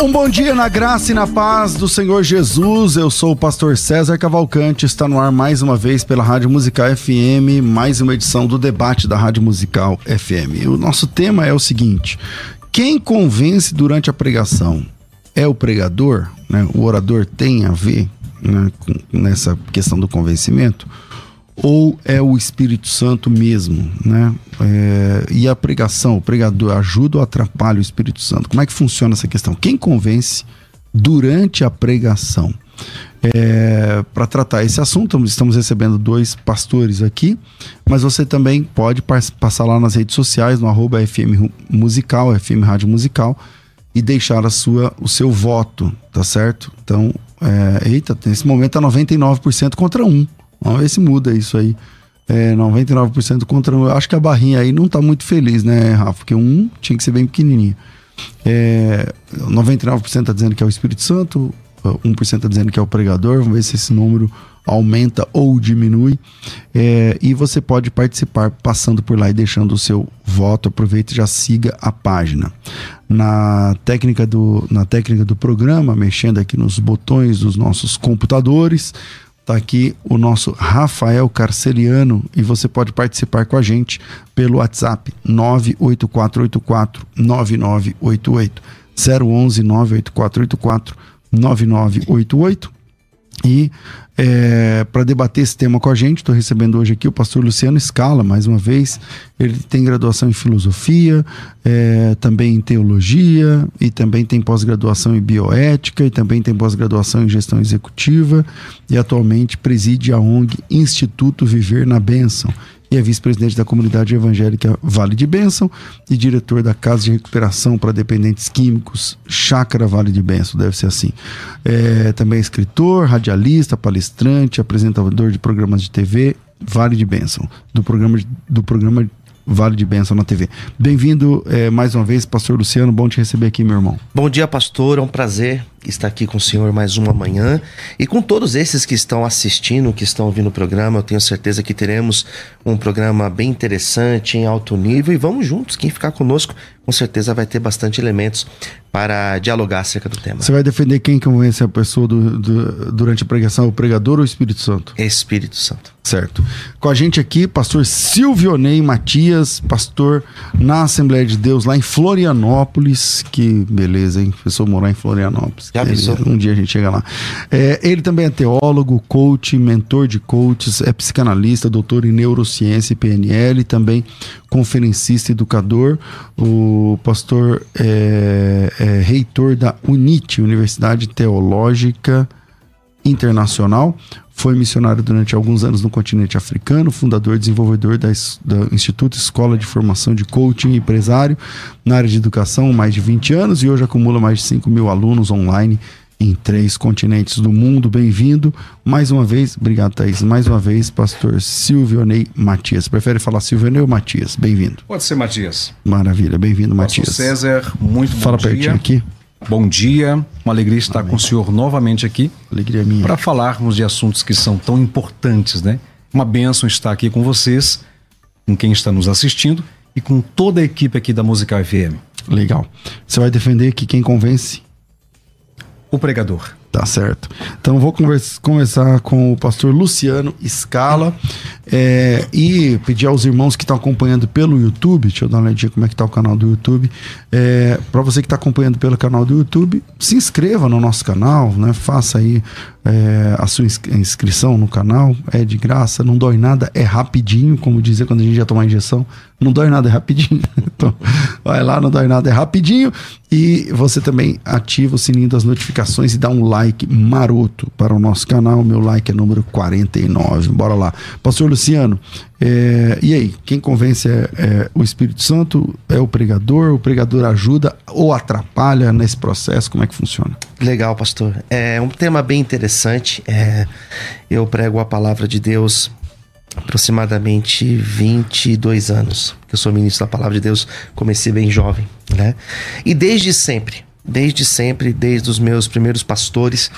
Um bom dia na graça e na paz do Senhor Jesus. Eu sou o pastor César Cavalcante. Está no ar mais uma vez pela Rádio Musical FM, mais uma edição do debate da Rádio Musical FM. O nosso tema é o seguinte: quem convence durante a pregação é o pregador? Né? O orador tem a ver né, com, nessa questão do convencimento? Ou é o Espírito Santo mesmo, né? É, e a pregação, o pregador ajuda ou atrapalha o Espírito Santo? Como é que funciona essa questão? Quem convence durante a pregação? É, para tratar esse assunto, estamos recebendo dois pastores aqui, mas você também pode passar lá nas redes sociais, no arroba FM Musical, FM Rádio Musical, e deixar a sua, o seu voto, tá certo? Então, é, eita, nesse momento tá 99% contra 1. Vamos ver se muda isso aí. É, 99% contra. Eu acho que a barrinha aí não tá muito feliz, né, Rafa? Porque um tinha que ser bem pequenininho. É, 99% tá dizendo que é o Espírito Santo, 1% tá dizendo que é o pregador. Vamos ver se esse número aumenta ou diminui. É, e você pode participar passando por lá e deixando o seu voto. Aproveite e já siga a página. Na técnica do, na técnica do programa, mexendo aqui nos botões dos nossos computadores Está aqui o nosso Rafael Carceliano e você pode participar com a gente pelo WhatsApp 98484 9988 011 98484 9988 e é, para debater esse tema com a gente, estou recebendo hoje aqui o pastor Luciano Scala, mais uma vez. Ele tem graduação em filosofia, é, também em teologia, e também tem pós-graduação em bioética, e também tem pós-graduação em gestão executiva, e atualmente preside a ONG Instituto Viver na Bênção e é vice-presidente da comunidade evangélica Vale de Bênção e diretor da Casa de Recuperação para Dependentes Químicos Chácara Vale de Bênção, deve ser assim. É, também é escritor, radialista, palestrante, apresentador de programas de TV, Vale de Bênção, do programa, do programa Vale de Bênção na TV. Bem-vindo é, mais uma vez, pastor Luciano, bom te receber aqui, meu irmão. Bom dia, pastor, é um prazer estar aqui com o senhor mais uma manhã e com todos esses que estão assistindo, que estão ouvindo o programa, eu tenho certeza que teremos um programa bem interessante, em alto nível e vamos juntos, quem ficar conosco com certeza vai ter bastante elementos para dialogar acerca do tema. Você vai defender quem convence a pessoa do, do, durante a pregação, o pregador ou o Espírito Santo? Espírito Santo. Certo. Com a gente aqui, pastor Silvio Ney Matias, pastor na Assembleia de Deus lá em Florianópolis. Que beleza, hein? Pessoa morar em Florianópolis. Um dia a gente chega lá. É, ele também é teólogo, coach, mentor de coaches, é psicanalista, doutor em neurociência e PNL, também conferencista, educador. O pastor é, é reitor da UNIT, Universidade Teológica Internacional. Foi missionário durante alguns anos no continente africano, fundador e desenvolvedor da, do Instituto Escola de Formação de Coaching Empresário na área de educação, mais de 20 anos, e hoje acumula mais de 5 mil alunos online em três continentes do mundo. Bem-vindo mais uma vez, obrigado Thaís, mais uma vez, pastor Silvio Ney Matias. Prefere falar Silvio Ney ou Matias? Bem-vindo. Pode ser Matias. Maravilha, bem-vindo Matias. César, muito bom Fala dia. pertinho aqui. Bom dia, uma alegria estar Amém. com o senhor novamente aqui. Alegria minha. Para falarmos de assuntos que são tão importantes, né? Uma bênção estar aqui com vocês, com quem está nos assistindo e com toda a equipe aqui da Musical FM. Legal. Você vai defender que quem convence? O pregador. Tá certo. Então vou conversa, conversar com o pastor Luciano Scala é, e pedir aos irmãos que estão acompanhando pelo YouTube, deixa eu dar uma olhadinha como é que tá o canal do YouTube. É, para você que está acompanhando pelo canal do YouTube, se inscreva no nosso canal, né? Faça aí é, a sua inscrição no canal, é de graça, não dói nada, é rapidinho, como dizer quando a gente já tomar injeção, Não dói nada, é rapidinho. Então, vai lá, não dói nada, é rapidinho. E você também ativa o sininho das notificações e dá um like maroto para o nosso canal. Meu like é número 49. Bora lá. Pastor Luciano, é, e aí? Quem convence é, é, o Espírito Santo? É o pregador? O pregador ajuda ou atrapalha nesse processo? Como é que funciona? Legal, pastor. É um tema bem interessante. É, eu prego a palavra de Deus aproximadamente 22 anos, que eu sou ministro da palavra de Deus, comecei bem jovem, né? E desde sempre, desde sempre, desde os meus primeiros pastores,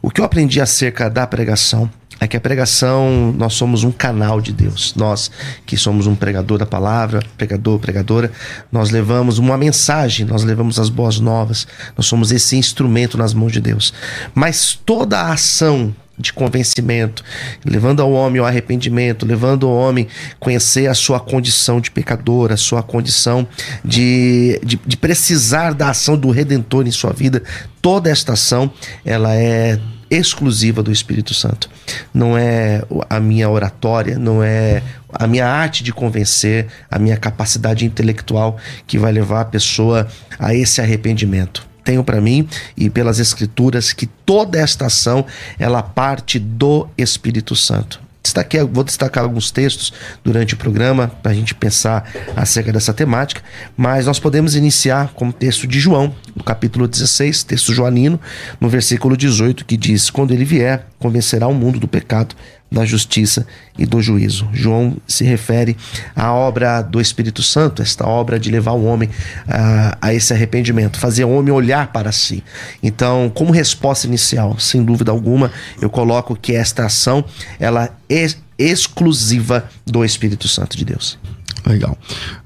o que eu aprendi acerca da pregação é que a pregação, nós somos um canal de Deus. Nós que somos um pregador da palavra, pregador, pregadora, nós levamos uma mensagem, nós levamos as boas novas, nós somos esse instrumento nas mãos de Deus. Mas toda a ação de convencimento, levando ao homem ao arrependimento, levando o homem a conhecer a sua condição de pecador, a sua condição de, de, de, precisar da ação do Redentor em sua vida. Toda esta ação, ela é exclusiva do Espírito Santo. Não é a minha oratória, não é a minha arte de convencer, a minha capacidade intelectual que vai levar a pessoa a esse arrependimento tenho para mim e pelas escrituras que toda esta ação ela parte do Espírito Santo. Destaquei, vou destacar alguns textos durante o programa para a gente pensar acerca dessa temática, mas nós podemos iniciar com o texto de João, no capítulo 16, texto joanino, no versículo 18, que diz: Quando ele vier, convencerá o mundo do pecado, da justiça e do juízo. João se refere à obra do Espírito Santo, esta obra de levar o homem a, a esse arrependimento, fazer o homem olhar para si. Então, como resposta inicial, sem dúvida alguma, eu coloco que esta ação ela é exclusiva do Espírito Santo de Deus. Legal.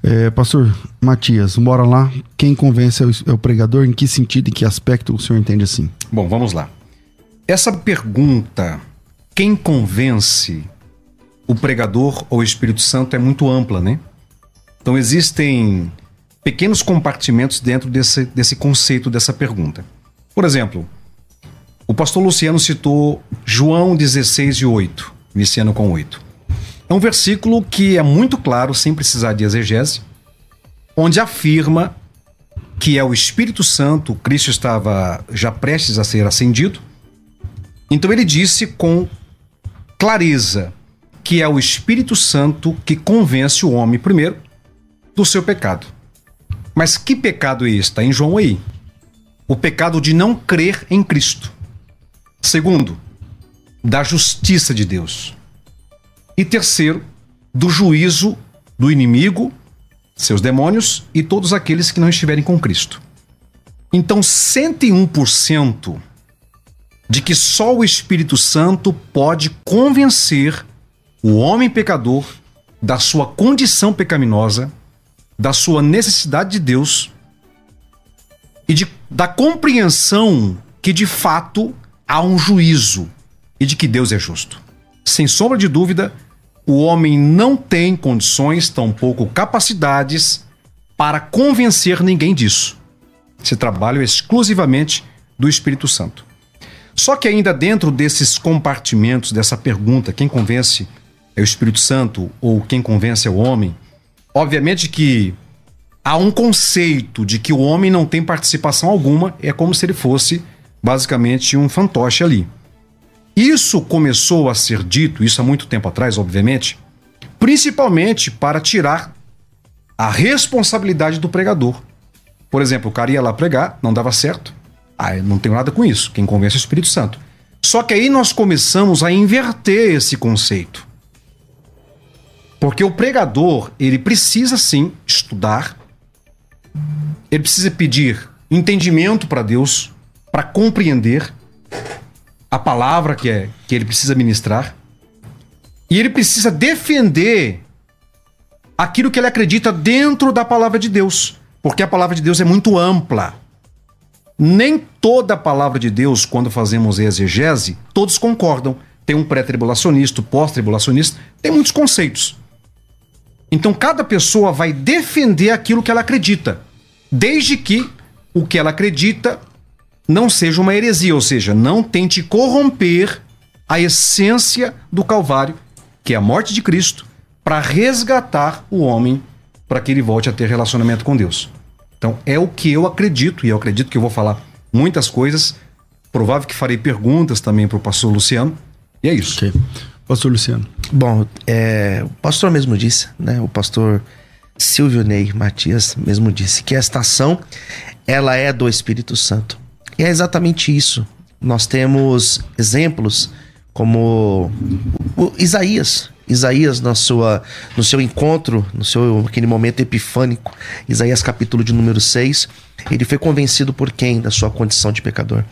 É, pastor Matias, bora lá. Quem convence é o, é o pregador? Em que sentido, em que aspecto o senhor entende assim? Bom, vamos lá. Essa pergunta quem convence o pregador ou o Espírito Santo é muito ampla, né? Então existem pequenos compartimentos dentro desse, desse conceito, dessa pergunta. Por exemplo, o pastor Luciano citou João 16 e 8, iniciando com 8. É um versículo que é muito claro, sem precisar de exegese, onde afirma que é o Espírito Santo, Cristo estava já prestes a ser ascendido. Então ele disse com clareza que é o Espírito Santo que convence o homem, primeiro, do seu pecado. Mas que pecado é esse? Está em João aí. O pecado de não crer em Cristo. Segundo, da justiça de Deus. E terceiro, do juízo do inimigo, seus demônios e todos aqueles que não estiverem com Cristo. Então, 101% de que só o Espírito Santo pode convencer o homem pecador da sua condição pecaminosa, da sua necessidade de Deus e de, da compreensão que de fato há um juízo e de que Deus é justo. Sem sombra de dúvida, o homem não tem condições, tampouco capacidades para convencer ninguém disso. Esse trabalho é exclusivamente do Espírito Santo. Só que ainda dentro desses compartimentos dessa pergunta, quem convence é o Espírito Santo ou quem convence é o homem, obviamente que há um conceito de que o homem não tem participação alguma, é como se ele fosse basicamente um fantoche ali. Isso começou a ser dito, isso há muito tempo atrás, obviamente, principalmente para tirar a responsabilidade do pregador. Por exemplo, o cara ia lá pregar, não dava certo. Ah, eu não tenho nada com isso. Quem convence é o Espírito Santo. Só que aí nós começamos a inverter esse conceito. Porque o pregador, ele precisa sim estudar, ele precisa pedir entendimento para Deus, para compreender a palavra que, é, que ele precisa ministrar, e ele precisa defender aquilo que ele acredita dentro da palavra de Deus, porque a palavra de Deus é muito ampla. Nem toda a palavra de Deus, quando fazemos exegese, todos concordam. Tem um pré-tribulacionista, pós-tribulacionista, tem muitos conceitos. Então cada pessoa vai defender aquilo que ela acredita, desde que o que ela acredita não seja uma heresia, ou seja, não tente corromper a essência do Calvário, que é a morte de Cristo, para resgatar o homem para que ele volte a ter relacionamento com Deus. Então é o que eu acredito, e eu acredito que eu vou falar muitas coisas. Provável que farei perguntas também para o pastor Luciano. E é isso. Ok. Pastor Luciano. Bom, é, o pastor mesmo disse, né? O pastor Silvio Ney Matias mesmo disse que esta ação ela é do Espírito Santo. E é exatamente isso. Nós temos exemplos como o Isaías. Isaías na sua, no seu encontro, no seu aquele momento epifânico, Isaías capítulo de número 6, ele foi convencido por quem da sua condição de pecador?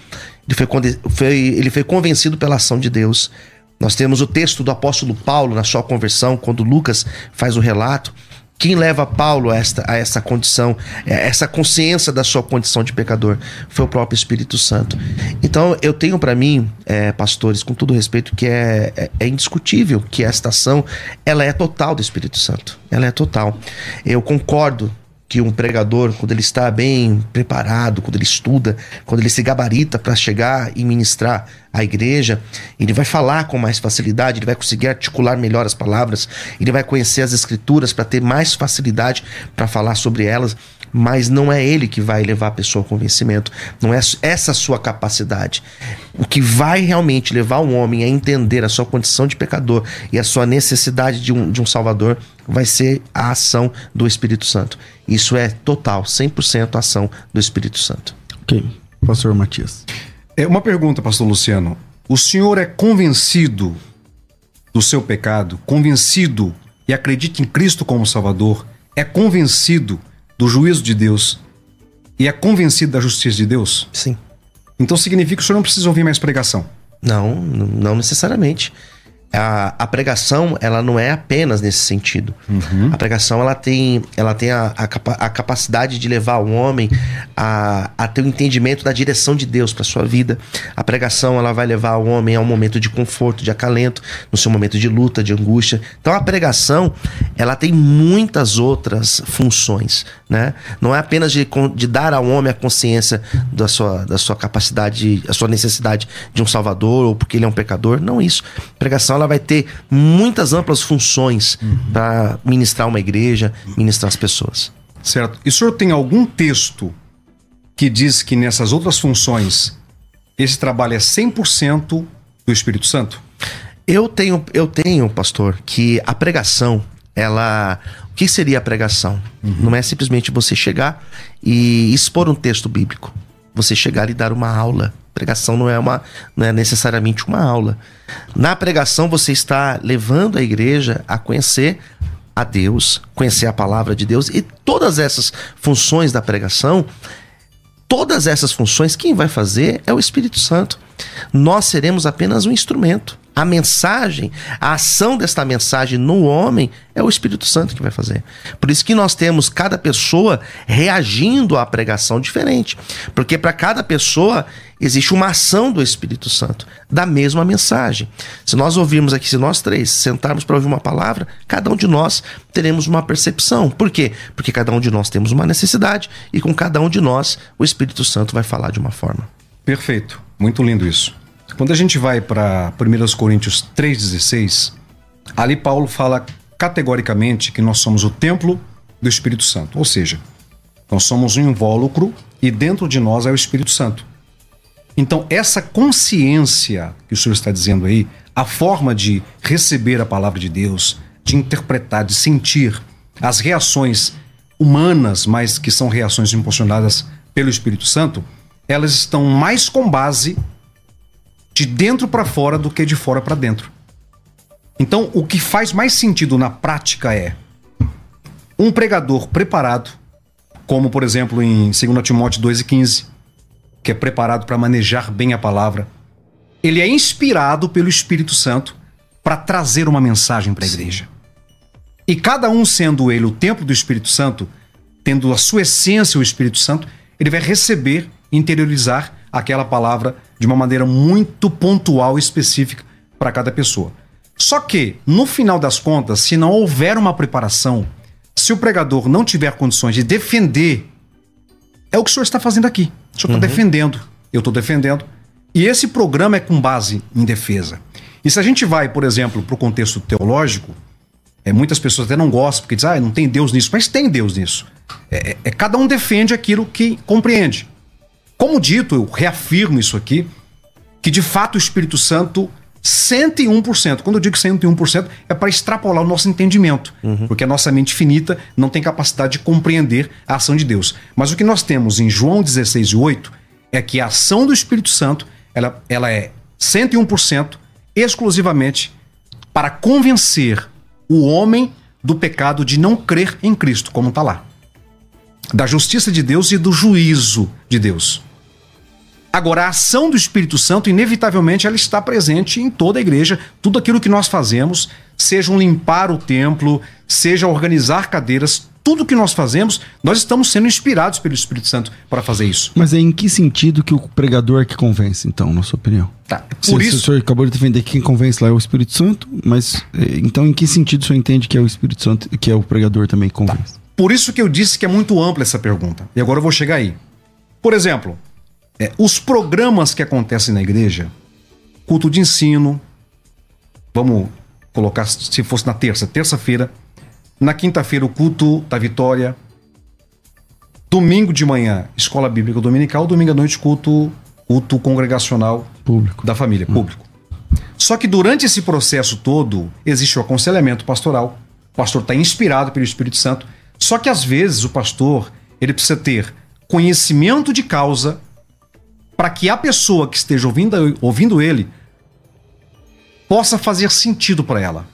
Ele foi, foi, ele foi convencido pela ação de Deus. Nós temos o texto do apóstolo Paulo na sua conversão, quando Lucas faz o relato. Quem leva Paulo a, esta, a essa condição, a é, essa consciência da sua condição de pecador, foi o próprio Espírito Santo. Então, eu tenho para mim, é, pastores, com todo respeito, que é, é, é, indiscutível que esta ação ela é total do Espírito Santo. Ela é total. Eu concordo que um pregador, quando ele está bem preparado, quando ele estuda, quando ele se gabarita para chegar e ministrar a igreja, ele vai falar com mais facilidade, ele vai conseguir articular melhor as palavras, ele vai conhecer as escrituras para ter mais facilidade para falar sobre elas, mas não é ele que vai levar a pessoa ao convencimento, não é essa a sua capacidade. O que vai realmente levar um homem a entender a sua condição de pecador e a sua necessidade de um, de um Salvador vai ser a ação do Espírito Santo. Isso é total, 100% ação do Espírito Santo. Ok. Pastor Matias. É uma pergunta, pastor Luciano. O senhor é convencido do seu pecado, convencido e acredita em Cristo como Salvador, é convencido do juízo de Deus e é convencido da justiça de Deus? Sim. Então significa que o senhor não precisa ouvir mais pregação? Não, não necessariamente a, a, pregação ela não é apenas nesse sentido. Uhum. A pregação ela tem, ela tem a, a, a, capacidade de levar o homem a, a ter o um entendimento da direção de Deus para sua vida. A pregação ela vai levar o homem a um momento de conforto, de acalento, no seu momento de luta, de angústia. Então a pregação ela tem muitas outras funções, né? Não é apenas de, de dar ao homem a consciência da sua, da sua capacidade, a sua necessidade de um Salvador ou porque ele é um pecador. Não isso. A pregação ela vai ter muitas amplas funções uhum. para ministrar uma igreja, ministrar as pessoas. Certo. E o senhor tem algum texto que diz que nessas outras funções esse trabalho é 100% do Espírito Santo? Eu tenho, eu tenho, pastor, que a pregação, ela. O que seria a pregação? Uhum. Não é simplesmente você chegar e expor um texto bíblico. Você chegar e dar uma aula Pregação não é uma não é necessariamente uma aula. Na pregação você está levando a igreja a conhecer a Deus, conhecer a palavra de Deus e todas essas funções da pregação, todas essas funções quem vai fazer é o Espírito Santo. Nós seremos apenas um instrumento a mensagem, a ação desta mensagem no homem é o Espírito Santo que vai fazer. Por isso que nós temos cada pessoa reagindo à pregação diferente. Porque para cada pessoa existe uma ação do Espírito Santo, da mesma mensagem. Se nós ouvirmos aqui, se nós três sentarmos para ouvir uma palavra, cada um de nós teremos uma percepção. Por quê? Porque cada um de nós temos uma necessidade e com cada um de nós o Espírito Santo vai falar de uma forma. Perfeito. Muito lindo isso. Quando a gente vai para 1 Coríntios 3,16, ali Paulo fala categoricamente que nós somos o templo do Espírito Santo. Ou seja, nós somos um invólucro e dentro de nós é o Espírito Santo. Então, essa consciência que o senhor está dizendo aí, a forma de receber a palavra de Deus, de interpretar, de sentir as reações humanas, mas que são reações impulsionadas pelo Espírito Santo, elas estão mais com base de dentro para fora do que de fora para dentro. Então, o que faz mais sentido na prática é um pregador preparado, como por exemplo em 2 Timóteo 2,15, que é preparado para manejar bem a palavra. Ele é inspirado pelo Espírito Santo para trazer uma mensagem para a igreja. E cada um sendo ele o templo do Espírito Santo, tendo a sua essência o Espírito Santo, ele vai receber, interiorizar aquela palavra de uma maneira muito pontual e específica para cada pessoa. Só que, no final das contas, se não houver uma preparação, se o pregador não tiver condições de defender, é o que o senhor está fazendo aqui. O senhor está uhum. defendendo, eu estou defendendo. E esse programa é com base em defesa. E se a gente vai, por exemplo, para o contexto teológico, É, muitas pessoas até não gostam, porque dizem, ah, não tem Deus nisso. Mas tem Deus nisso. É, é, é, cada um defende aquilo que compreende. Como dito, eu reafirmo isso aqui, que de fato o Espírito Santo 101%. Quando eu digo 101%, é para extrapolar o nosso entendimento, uhum. porque a nossa mente finita não tem capacidade de compreender a ação de Deus. Mas o que nós temos em João 16 e 8 é que a ação do Espírito Santo ela, ela é 101% exclusivamente para convencer o homem do pecado de não crer em Cristo, como está lá. Da justiça de Deus e do juízo de Deus. Agora, a ação do Espírito Santo, inevitavelmente, ela está presente em toda a igreja. Tudo aquilo que nós fazemos, seja um limpar o templo, seja organizar cadeiras, tudo que nós fazemos, nós estamos sendo inspirados pelo Espírito Santo para fazer isso. Mas é em que sentido que o pregador é que convence, então, na sua opinião? Tá. Por Se, isso... O senhor acabou de defender que quem convence lá é o Espírito Santo, mas eh, então em que sentido o senhor entende que é o Espírito Santo, que é o pregador também que convence? Tá. Por isso que eu disse que é muito ampla essa pergunta. E agora eu vou chegar aí. Por exemplo, é, os programas que acontecem na igreja, culto de ensino, vamos colocar se fosse na terça, terça-feira, na quinta-feira o culto da vitória, domingo de manhã escola bíblica dominical, domingo à noite culto culto congregacional público da família, hum. público. Só que durante esse processo todo existe o aconselhamento pastoral. O pastor está inspirado pelo Espírito Santo. Só que às vezes o pastor ele precisa ter conhecimento de causa para que a pessoa que esteja ouvindo, ouvindo ele possa fazer sentido para ela,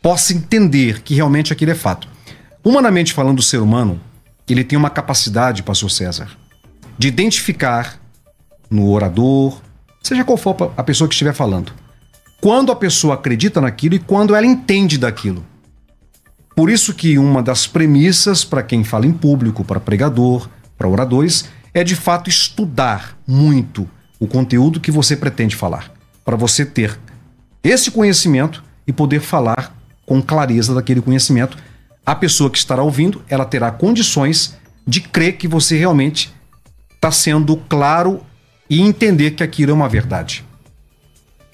possa entender que realmente aquilo é fato. Humanamente falando, o ser humano, ele tem uma capacidade, pastor César, de identificar no orador, seja qual for a pessoa que estiver falando, quando a pessoa acredita naquilo e quando ela entende daquilo. Por isso que uma das premissas para quem fala em público, para pregador, para oradores, é de fato estudar muito o conteúdo que você pretende falar, para você ter esse conhecimento e poder falar com clareza daquele conhecimento. A pessoa que estará ouvindo, ela terá condições de crer que você realmente está sendo claro e entender que aquilo é uma verdade.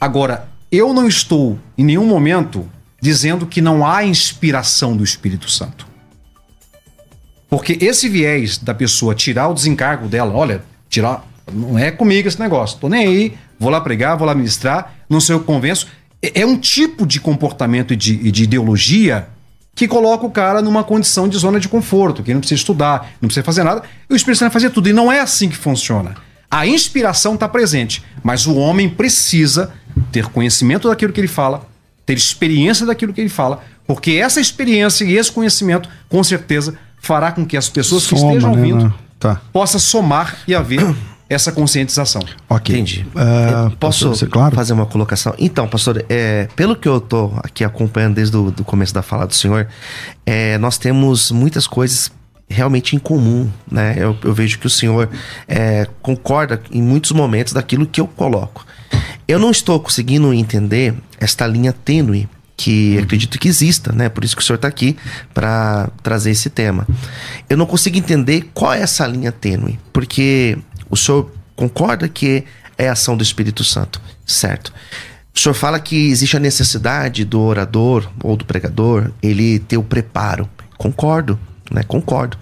Agora, eu não estou em nenhum momento dizendo que não há inspiração do Espírito Santo. Porque esse viés da pessoa tirar o desencargo dela, olha, tirar, não é comigo esse negócio, tô nem aí, vou lá pregar, vou lá ministrar, não sei o que convenço. É, é um tipo de comportamento e de, de ideologia que coloca o cara numa condição de zona de conforto, que ele não precisa estudar, não precisa fazer nada, e o Espírito Santo vai fazer tudo. E não é assim que funciona. A inspiração está presente, mas o homem precisa ter conhecimento daquilo que ele fala, ter experiência daquilo que ele fala, porque essa experiência e esse conhecimento, com certeza, fará com que as pessoas Soma, que estejam né, ouvindo né? tá. possa somar e haver essa conscientização. Ok. Entendi. Uh, posso claro? fazer uma colocação? Então, pastor, é, pelo que eu estou aqui acompanhando desde o do começo da fala do senhor, é, nós temos muitas coisas realmente em comum, né? Eu, eu vejo que o senhor é, concorda em muitos momentos daquilo que eu coloco. Eu não estou conseguindo entender esta linha tênue que acredito que exista, né? Por isso que o senhor está aqui para trazer esse tema. Eu não consigo entender qual é essa linha tênue, porque o senhor concorda que é ação do Espírito Santo, certo? O senhor fala que existe a necessidade do orador ou do pregador ele ter o preparo. Concordo, né? Concordo.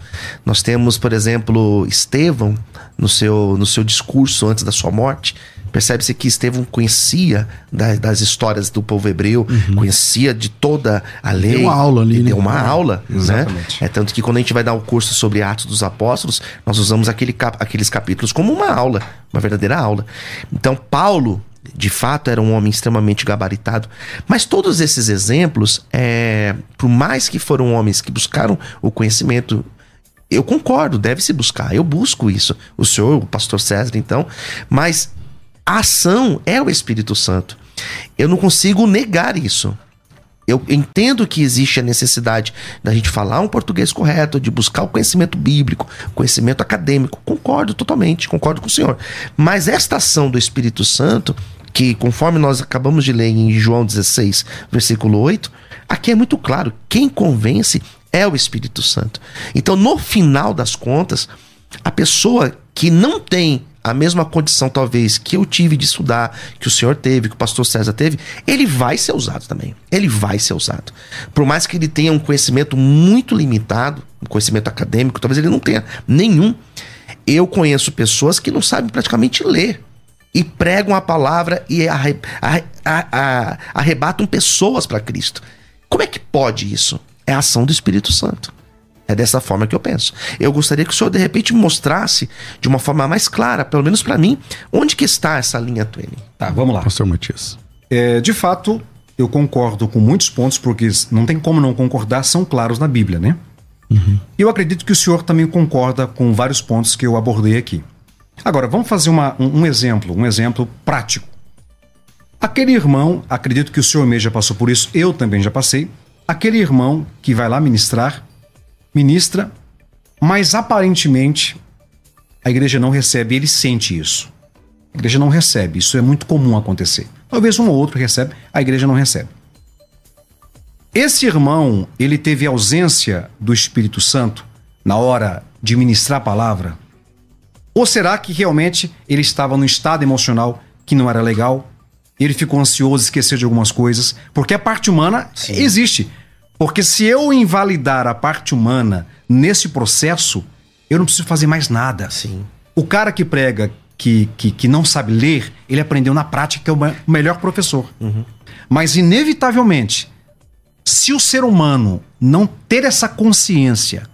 Nós temos, por exemplo, Estevão no seu, no seu discurso antes da sua morte, Percebe-se que Estevão conhecia das, das, histórias do povo hebreu, uhum. conhecia de toda a lei. Deu uma aula ali, né? Deu uma aula, né? Exatamente. né? É tanto que quando a gente vai dar o curso sobre Atos dos Apóstolos, nós usamos aquele cap aqueles capítulos como uma aula, uma verdadeira aula. Então, Paulo, de fato, era um homem extremamente gabaritado. Mas todos esses exemplos, é, por mais que foram homens que buscaram o conhecimento eu concordo, deve se buscar. Eu busco isso. O senhor, o pastor César, então. Mas a ação é o Espírito Santo. Eu não consigo negar isso. Eu entendo que existe a necessidade da gente falar um português correto, de buscar o conhecimento bíblico, conhecimento acadêmico. Concordo totalmente, concordo com o senhor. Mas esta ação do Espírito Santo, que conforme nós acabamos de ler em João 16, versículo 8, aqui é muito claro: quem convence é o Espírito Santo. Então, no final das contas, a pessoa que não tem a mesma condição, talvez, que eu tive de estudar, que o senhor teve, que o pastor César teve, ele vai ser usado também. Ele vai ser usado. Por mais que ele tenha um conhecimento muito limitado, um conhecimento acadêmico, talvez ele não tenha nenhum. Eu conheço pessoas que não sabem praticamente ler e pregam a palavra e arre, arre, arre, arrebatam pessoas para Cristo. Como é que pode isso? É a ação do Espírito Santo. É dessa forma que eu penso. Eu gostaria que o senhor de repente mostrasse de uma forma mais clara, pelo menos para mim, onde que está essa linha Twain. Tá, vamos lá. Pastor Matias. É, de fato, eu concordo com muitos pontos, porque não tem como não concordar, são claros na Bíblia, né? Uhum. Eu acredito que o senhor também concorda com vários pontos que eu abordei aqui. Agora, vamos fazer uma, um, um exemplo, um exemplo prático. Aquele irmão, acredito que o senhor mesmo já passou por isso, eu também já passei. Aquele irmão que vai lá ministrar, ministra, mas aparentemente a igreja não recebe, ele sente isso. A igreja não recebe, isso é muito comum acontecer. Talvez um ou outro recebe, a igreja não recebe. Esse irmão, ele teve ausência do Espírito Santo na hora de ministrar a palavra? Ou será que realmente ele estava num estado emocional que não era legal? Ele ficou ansioso, esqueceu de algumas coisas? Porque a parte humana Sim. existe. Porque se eu invalidar a parte humana nesse processo, eu não preciso fazer mais nada. Sim. O cara que prega que, que, que não sabe ler, ele aprendeu na prática que é o melhor professor. Uhum. Mas, inevitavelmente, se o ser humano não ter essa consciência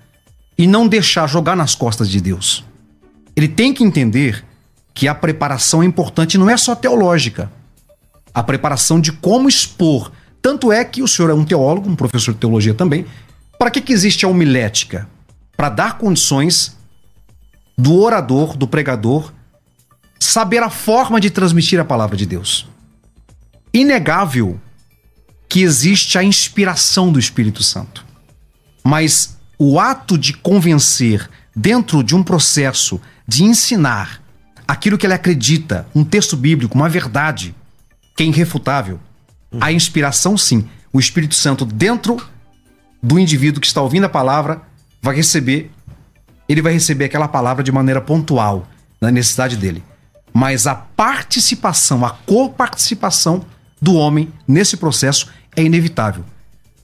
e não deixar jogar nas costas de Deus, ele tem que entender que a preparação é importante, não é só teológica. A preparação de como expor tanto é que o senhor é um teólogo, um professor de teologia também. Para que, que existe a homilética? Para dar condições do orador, do pregador, saber a forma de transmitir a palavra de Deus. Inegável que existe a inspiração do Espírito Santo. Mas o ato de convencer dentro de um processo de ensinar aquilo que ele acredita, um texto bíblico, uma verdade, que é irrefutável, a inspiração, sim. O Espírito Santo, dentro do indivíduo que está ouvindo a palavra, vai receber. Ele vai receber aquela palavra de maneira pontual, na necessidade dele. Mas a participação, a coparticipação do homem nesse processo é inevitável.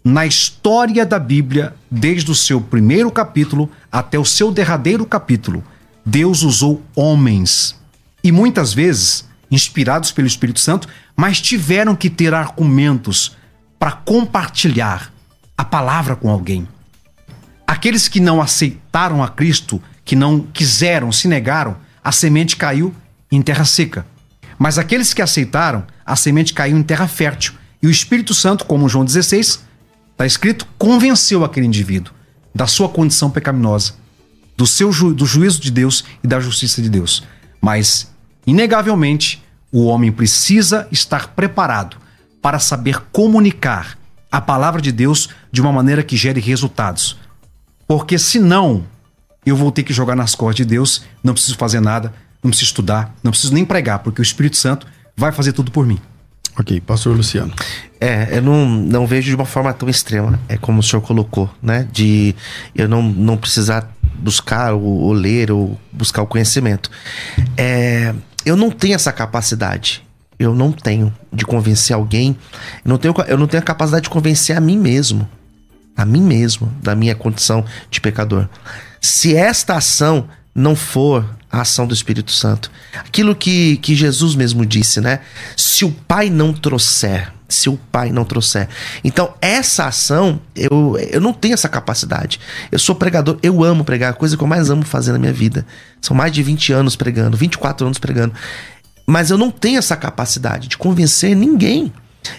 Na história da Bíblia, desde o seu primeiro capítulo até o seu derradeiro capítulo, Deus usou homens. E muitas vezes, inspirados pelo Espírito Santo, mas tiveram que ter argumentos para compartilhar a palavra com alguém. Aqueles que não aceitaram a Cristo, que não quiseram, se negaram, a semente caiu em terra seca. Mas aqueles que aceitaram, a semente caiu em terra fértil. E o Espírito Santo, como João 16, está escrito, convenceu aquele indivíduo da sua condição pecaminosa, do seu ju do juízo de Deus e da justiça de Deus. Mas, inegavelmente, o homem precisa estar preparado para saber comunicar a palavra de Deus de uma maneira que gere resultados. Porque senão, eu vou ter que jogar nas costas de Deus, não preciso fazer nada, não preciso estudar, não preciso nem pregar, porque o Espírito Santo vai fazer tudo por mim. Ok, pastor Luciano. É, eu não, não vejo de uma forma tão extrema, é como o senhor colocou, né? De eu não, não precisar buscar ou, ou ler ou buscar o conhecimento. É, eu não tenho essa capacidade. Eu não tenho de convencer alguém. Eu não tenho, eu não tenho a capacidade de convencer a mim mesmo. A mim mesmo, da minha condição de pecador. Se esta ação não for a ação do Espírito Santo, aquilo que, que Jesus mesmo disse, né? Se o Pai não trouxer, se o Pai não trouxer. Então, essa ação, eu, eu não tenho essa capacidade. Eu sou pregador, eu amo pregar, a coisa que eu mais amo fazer na minha vida. São mais de 20 anos pregando, 24 anos pregando. Mas eu não tenho essa capacidade de convencer ninguém.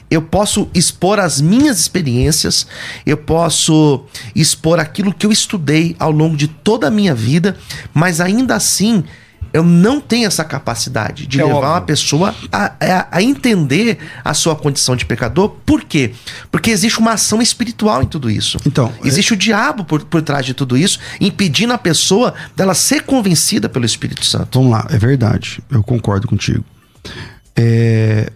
Eu posso expor as minhas experiências, eu posso expor aquilo que eu estudei ao longo de toda a minha vida, mas ainda assim eu não tenho essa capacidade de é levar óbvio. uma pessoa a, a, a, entender a sua condição de pecador. Por quê? Porque existe uma ação espiritual em tudo isso. Então, existe é... o diabo por, por trás de tudo isso, impedindo a pessoa dela ser convencida pelo Espírito Santo. Vamos lá, é verdade. Eu concordo contigo. É...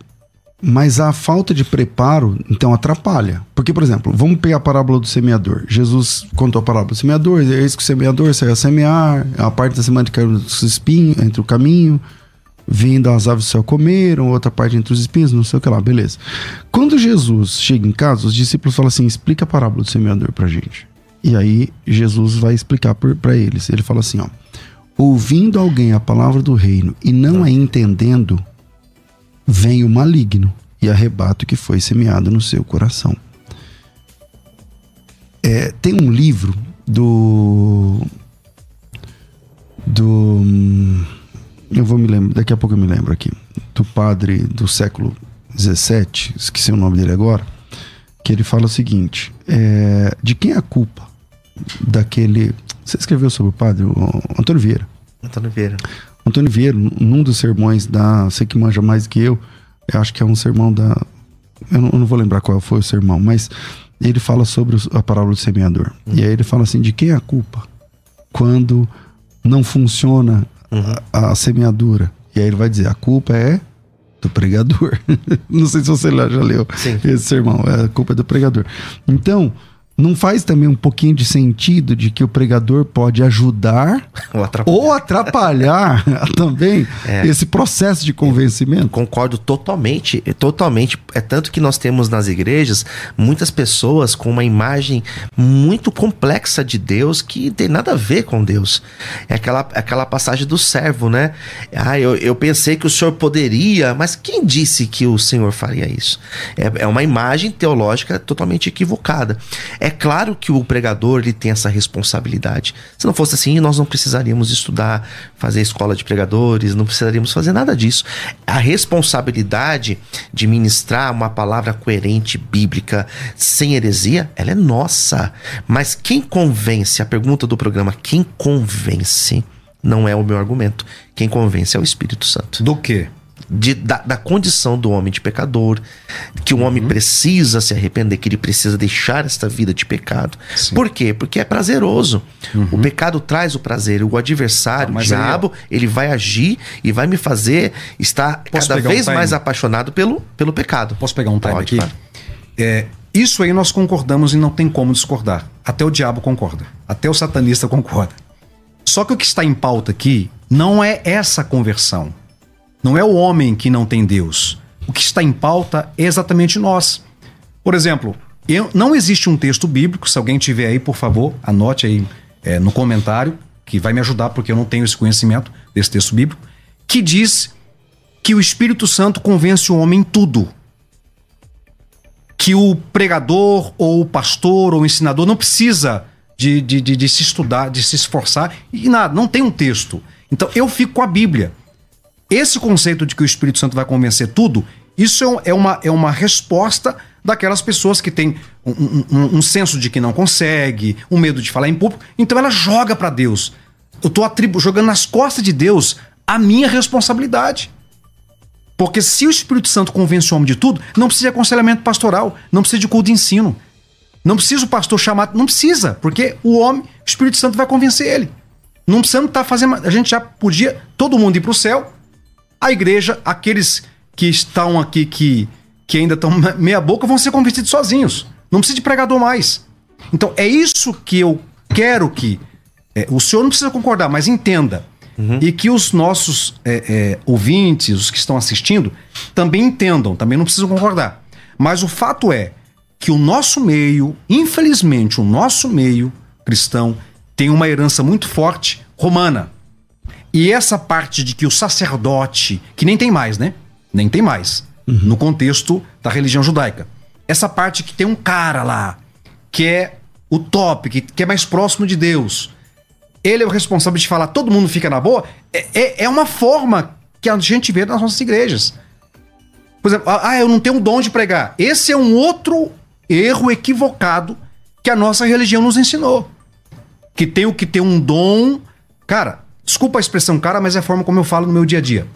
Mas a falta de preparo, então, atrapalha. Porque, por exemplo, vamos pegar a parábola do semeador. Jesus contou a parábola do semeador, eis que o semeador saiu a semear, a parte da semana caiu nos espinhos, entre o caminho, vindo as aves do céu comeram, outra parte entre os espinhos, não sei o que lá, beleza. Quando Jesus chega em casa, os discípulos falam assim: explica a parábola do semeador pra gente. E aí Jesus vai explicar para eles. Ele fala assim: ó, ouvindo alguém a palavra do reino e não a entendendo, vem o maligno e arrebata o que foi semeado no seu coração. É, tem um livro do. Do. Eu vou me lembrar, daqui a pouco eu me lembro aqui. Do padre do século XVII, esqueci o nome dele agora, que ele fala o seguinte: é, de quem é a culpa daquele. Você escreveu sobre o padre, o Antônio Vieira. Antônio Vieira. Antônio Vieira, num dos sermões da. Você que manja mais que eu, eu acho que é um sermão da. Eu não, eu não vou lembrar qual foi o sermão, mas ele fala sobre a parábola do semeador. Uhum. E aí ele fala assim: de quem é a culpa? Quando não funciona uhum. a, a, semeadura. E aí ele vai dizer: a culpa é do pregador. não sei se você já leu Sim. esse sermão. A culpa é do pregador. Então não faz também um pouquinho de sentido de que o pregador pode ajudar ou atrapalhar, ou atrapalhar também é. esse processo de convencimento? Concordo totalmente, totalmente. É tanto que nós temos nas igrejas muitas pessoas com uma imagem muito complexa de Deus que tem nada a ver com Deus. É aquela, aquela passagem do servo, né? Ah, eu, eu pensei que o senhor poderia, mas quem disse que o senhor faria isso? É, é uma imagem teológica totalmente equivocada. É claro que o pregador ele tem essa responsabilidade. Se não fosse assim, nós não precisaríamos estudar, fazer escola de pregadores, não precisaríamos fazer nada disso. A responsabilidade de ministrar uma palavra coerente, bíblica, sem heresia, ela é nossa. Mas quem convence, a pergunta do programa, quem convence, não é o meu argumento. Quem convence é o Espírito Santo. Do quê? De, da, da, condição do homem de pecador, que o uhum. homem precisa se arrepender, que ele precisa deixar esta vida de pecado. Sim. Por quê? Porque é prazeroso. Uhum. O pecado traz o prazer. O adversário, ah, o diabo, aí, ele vai agir e vai me fazer estar Posso cada vez um mais apaixonado pelo, pelo pecado. Posso pegar um time Pode, aqui? Claro. É, isso aí nós concordamos e não tem como discordar. Até o diabo concorda. Até o satanista concorda. Só que o que está em pauta aqui não é essa conversão. Não é o homem que não tem Deus. O que está em pauta é exatamente nós. Por exemplo, eu, não existe um texto bíblico, se alguém tiver aí, por favor, anote aí é, no comentário, que vai me ajudar, porque eu não tenho esse conhecimento desse texto bíblico, que diz que o Espírito Santo convence o homem em tudo. Que o pregador, ou o pastor, ou o ensinador não precisa de, de, de, de se estudar, de se esforçar, e nada, não tem um texto. Então eu fico com a Bíblia. Esse conceito de que o Espírito Santo vai convencer tudo, isso é, é uma, é uma resposta daquelas pessoas que têm um, um, um senso de que não consegue, um medo de falar em público, então ela joga para Deus. Eu estou jogando nas costas de Deus a minha responsabilidade. Porque se o Espírito Santo convence o homem de tudo, não precisa de aconselhamento pastoral, não precisa de culto de ensino. Não precisa o pastor chamar, não precisa, porque o homem, o Espírito Santo vai convencer ele. Não precisamos estar tá fazendo, a gente já podia todo mundo ir para o céu a igreja, aqueles que estão aqui, que, que ainda estão meia boca, vão ser convertidos sozinhos. Não precisa de pregador mais. Então é isso que eu quero que. É, o senhor não precisa concordar, mas entenda. Uhum. E que os nossos é, é, ouvintes, os que estão assistindo, também entendam, também não precisam concordar. Mas o fato é que o nosso meio, infelizmente, o nosso meio cristão, tem uma herança muito forte romana. E essa parte de que o sacerdote, que nem tem mais, né? Nem tem mais, uhum. no contexto da religião judaica. Essa parte que tem um cara lá, que é o top, que, que é mais próximo de Deus. Ele é o responsável de falar, todo mundo fica na boa. É, é, é uma forma que a gente vê nas nossas igrejas. Por exemplo, ah, eu não tenho um dom de pregar. Esse é um outro erro equivocado que a nossa religião nos ensinou. Que tem o que ter um dom. Cara, Desculpa a expressão cara, mas é a forma como eu falo no meu dia a dia.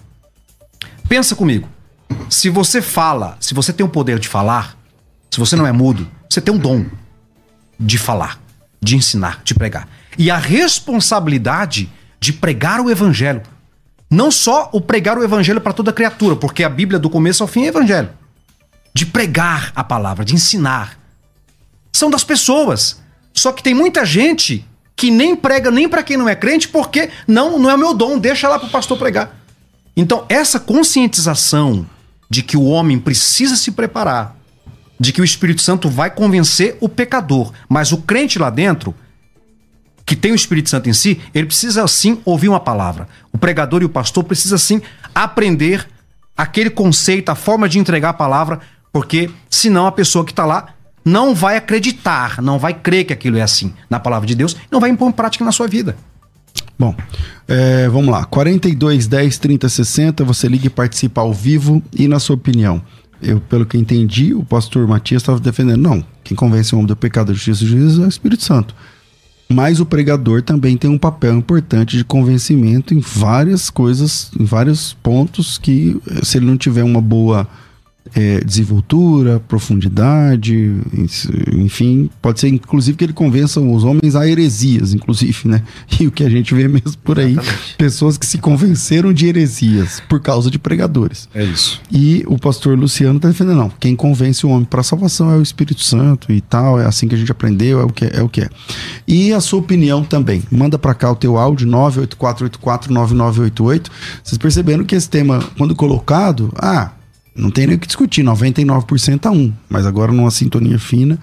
Pensa comigo. Se você fala, se você tem o poder de falar, se você não é mudo, você tem um dom de falar, de ensinar, de pregar. E a responsabilidade de pregar o evangelho. Não só o pregar o evangelho para toda criatura, porque a Bíblia do começo ao fim é evangelho. de pregar a palavra, de ensinar. São das pessoas. Só que tem muita gente que nem prega nem para quem não é crente, porque não, não é meu dom, deixa lá para o pastor pregar. Então, essa conscientização de que o homem precisa se preparar, de que o Espírito Santo vai convencer o pecador, mas o crente lá dentro, que tem o Espírito Santo em si, ele precisa sim ouvir uma palavra. O pregador e o pastor precisam sim aprender aquele conceito, a forma de entregar a palavra, porque senão a pessoa que está lá não vai acreditar, não vai crer que aquilo é assim na palavra de Deus, não vai impor em prática na sua vida. Bom, é, vamos lá. 42 10 30 60, você liga e participa ao vivo. E na sua opinião, eu, pelo que entendi, o pastor Matias estava defendendo, não, quem convence o homem do pecado, da justiça e juízo é o Espírito Santo. Mas o pregador também tem um papel importante de convencimento em várias coisas, em vários pontos que, se ele não tiver uma boa é, desenvoltura, profundidade, enfim, pode ser inclusive que ele convença os homens a heresias, inclusive, né? E o que a gente vê mesmo por aí, Exatamente. pessoas que se convenceram de heresias por causa de pregadores. É isso. E o pastor Luciano está defendendo, não, quem convence o homem para a salvação é o Espírito Santo e tal, é assim que a gente aprendeu, é o que é, é o que é. E a sua opinião também. Manda para cá o teu áudio 984849988. Vocês perceberam que esse tema quando colocado, ah, não tem nem o que discutir, 99% a 1. Mas agora numa sintonia fina,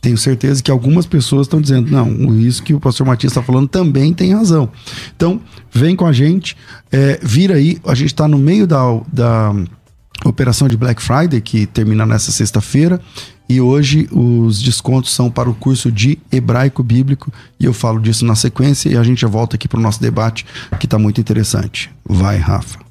tenho certeza que algumas pessoas estão dizendo, não, isso que o pastor Matias está falando também tem razão. Então, vem com a gente, é, vira aí, a gente está no meio da, da operação de Black Friday, que termina nessa sexta-feira, e hoje os descontos são para o curso de hebraico bíblico, e eu falo disso na sequência, e a gente já volta aqui para o nosso debate, que está muito interessante. Vai, Rafa.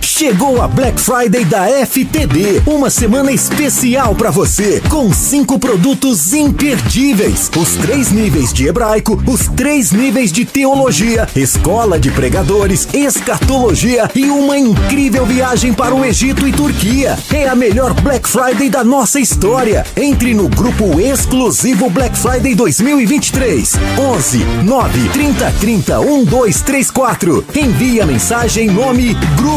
Chegou a Black Friday da FTB, uma semana especial para você, com cinco produtos imperdíveis: os três níveis de hebraico, os três níveis de teologia, escola de pregadores, escatologia e uma incrível viagem para o Egito e Turquia. É a melhor Black Friday da nossa história. Entre no grupo exclusivo Black Friday 2023. 11 9 30 30 1234. Envie a mensagem nome grupo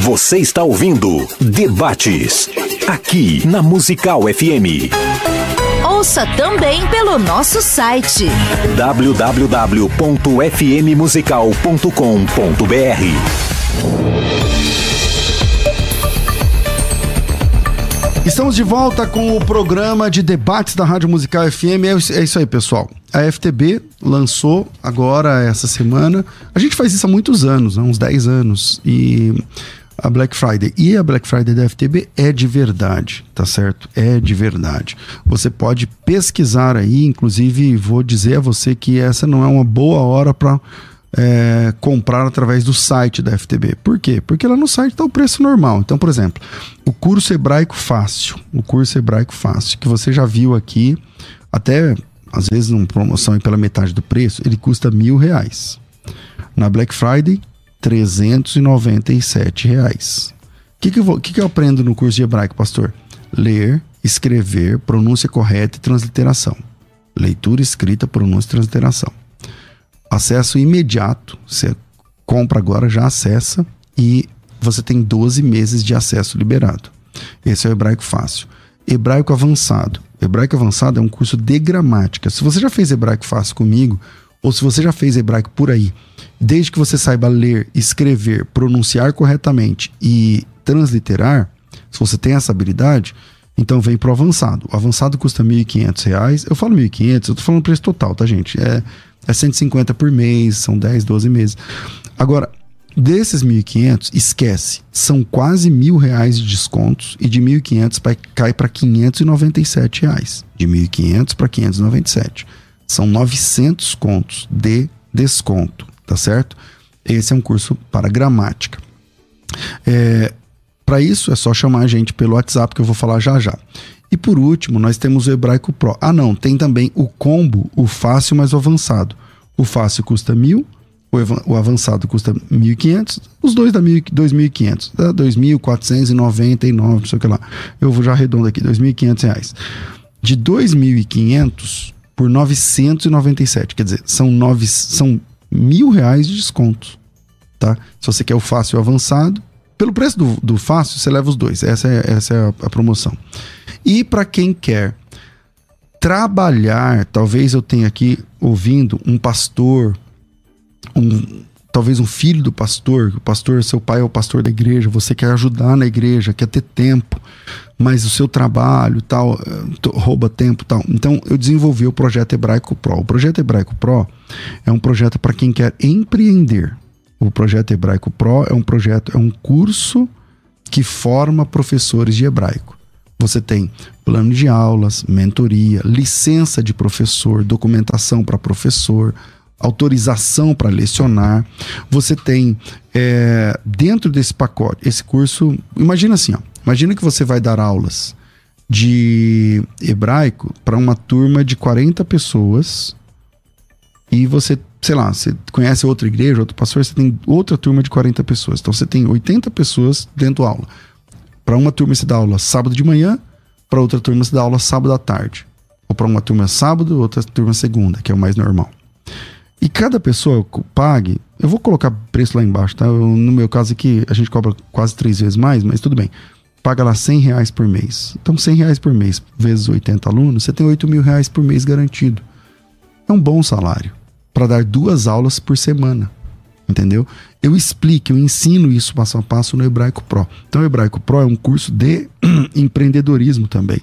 você está ouvindo Debates, aqui na Musical FM. Ouça também pelo nosso site www.fmmusical.com.br. Estamos de volta com o programa de debates da Rádio Musical FM. É, é isso aí, pessoal. A FTB lançou agora, essa semana. A gente faz isso há muitos anos, uns 10 anos. E a Black Friday. E a Black Friday da FTB é de verdade, tá certo? É de verdade. Você pode pesquisar aí, inclusive vou dizer a você que essa não é uma boa hora para é, comprar através do site da FTB. Por quê? Porque lá no site está o preço normal. Então, por exemplo, o curso hebraico fácil, o curso hebraico fácil, que você já viu aqui, até às vezes numa promoção pela metade do preço, ele custa mil reais. Na Black Friday, 397 reais. O que, que, que, que eu aprendo no curso de hebraico, pastor? Ler, escrever, pronúncia correta e transliteração. Leitura, escrita, pronúncia e transliteração. Acesso imediato. Você compra agora, já acessa e você tem 12 meses de acesso liberado. Esse é o hebraico fácil. Hebraico avançado. Hebraico avançado é um curso de gramática. Se você já fez hebraico fácil comigo, ou se você já fez hebraico por aí, desde que você saiba ler, escrever, pronunciar corretamente e transliterar, se você tem essa habilidade, então vem pro avançado. O avançado custa R$ 1.500. Eu falo R$ 1.500, eu tô falando preço total, tá, gente? É, é 150 por mês, são 10, 12 meses. Agora, desses 1.500, esquece, são quase mil reais de descontos e de 1.500 cai para 597 reais. De 1.500 para 597. São 900 contos de desconto, tá certo? Esse é um curso para gramática. É, para isso é só chamar a gente pelo WhatsApp que eu vou falar já já. E por último, nós temos o Hebraico Pro. Ah, não, tem também o combo, o fácil mais avançado. O fácil custa mil, o avançado custa 1.500, os dois dá 2.500, dá 2.499, não sei o que lá. Eu vou já arredondo aqui, 2.500 reais. De 2.500 por 997. Quer dizer, são, nove, são mil reais de desconto. Tá? Se você quer o fácil avançado, pelo preço do, do fácil, você leva os dois. Essa é, essa é a, a promoção. E para quem quer trabalhar, talvez eu tenha aqui ouvindo um pastor, um, talvez um filho do pastor, o pastor, seu pai é o pastor da igreja, você quer ajudar na igreja, quer ter tempo, mas o seu trabalho tal eh, rouba tempo tal. Então eu desenvolvi o projeto Hebraico Pro. O projeto Hebraico Pro é um projeto para quem quer empreender. O projeto Hebraico Pro é um projeto, é um curso que forma professores de hebraico. Você tem plano de aulas, mentoria, licença de professor, documentação para professor, autorização para lecionar. Você tem é, dentro desse pacote, esse curso. Imagina assim, ó, imagina que você vai dar aulas de hebraico para uma turma de 40 pessoas e você, sei lá, você conhece outra igreja, outro pastor, você tem outra turma de 40 pessoas. Então você tem 80 pessoas dentro da aula. Para uma turma você dá aula sábado de manhã, para outra turma você dá aula sábado à tarde. Ou para uma turma sábado, outra turma segunda, que é o mais normal. E cada pessoa pague, eu vou colocar preço lá embaixo, tá? Eu, no meu caso aqui, a gente cobra quase três vezes mais, mas tudo bem. Paga lá 100 reais por mês. Então, 100 reais por mês, vezes 80 alunos, você tem 8 mil reais por mês garantido. É um bom salário para dar duas aulas por semana entendeu? Eu explico, eu ensino isso passo a passo no Hebraico Pro. Então, o Hebraico Pro é um curso de empreendedorismo também.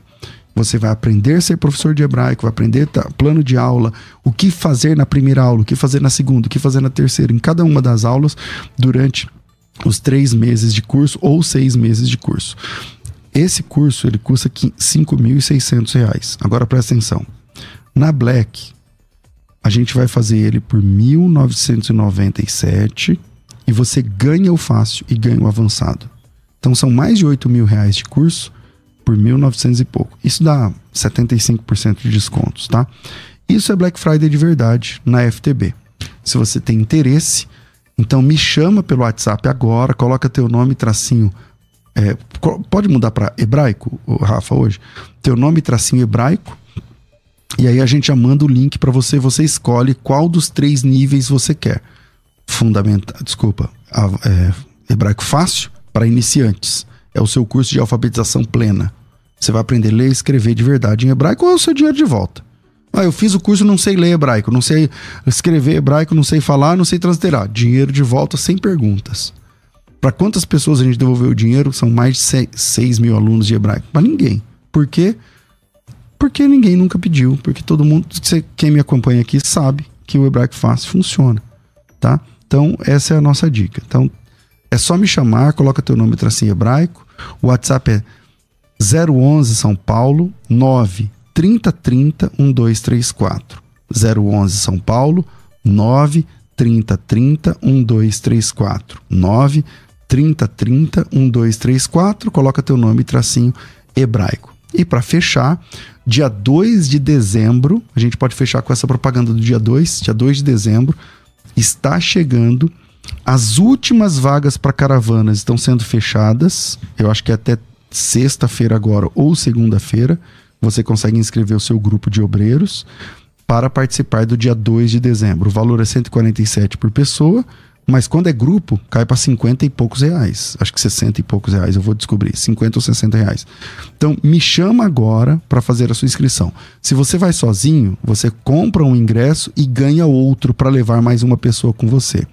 Você vai aprender a ser professor de hebraico, vai aprender tá, plano de aula, o que fazer na primeira aula, o que fazer na segunda, o que fazer na terceira, em cada uma das aulas durante os três meses de curso ou seis meses de curso. Esse curso ele custa R$ 5.600. Agora presta atenção. Na Black, a gente vai fazer ele por 1997 e você ganha o fácil e ganha o avançado. Então são mais de 8 mil reais de curso por 1.900 e pouco. Isso dá 75% de descontos, tá? Isso é Black Friday de verdade na FTB. Se você tem interesse, então me chama pelo WhatsApp agora, coloca teu nome tracinho. É, pode mudar para hebraico, Rafa, hoje? Teu nome tracinho hebraico e aí a gente já manda o link para você, você escolhe qual dos três níveis você quer. Fundamental, desculpa, é, hebraico fácil para iniciantes. É o seu curso de alfabetização plena. Você vai aprender a ler e escrever de verdade em hebraico ou é o seu dinheiro de volta. Ah, eu fiz o curso não sei ler hebraico, não sei escrever hebraico, não sei falar, não sei transliterar. Dinheiro de volta sem perguntas. Para quantas pessoas a gente devolveu o dinheiro? São mais de 6 mil alunos de hebraico. Para ninguém. Por quê? Porque ninguém nunca pediu, porque todo mundo, quem me acompanha aqui sabe que o hebraico fácil funciona, tá? Então, essa é a nossa dica. Então, é só me chamar, coloca teu nome tracinho hebraico. O WhatsApp é 011 São Paulo 9 3030 1234. 011 São Paulo 9 3030 1234. 9 3030 1234. Coloca teu nome tracinho hebraico. E para fechar, Dia 2 de dezembro, a gente pode fechar com essa propaganda do dia 2, dia 2 de dezembro, está chegando. As últimas vagas para caravanas estão sendo fechadas. Eu acho que é até sexta-feira agora ou segunda-feira. Você consegue inscrever o seu grupo de obreiros para participar do dia 2 de dezembro. O valor é 147 por pessoa mas quando é grupo, cai para 50 e poucos reais. Acho que 60 e poucos reais, eu vou descobrir. 50 ou 60 reais. Então, me chama agora para fazer a sua inscrição. Se você vai sozinho, você compra um ingresso e ganha outro para levar mais uma pessoa com você.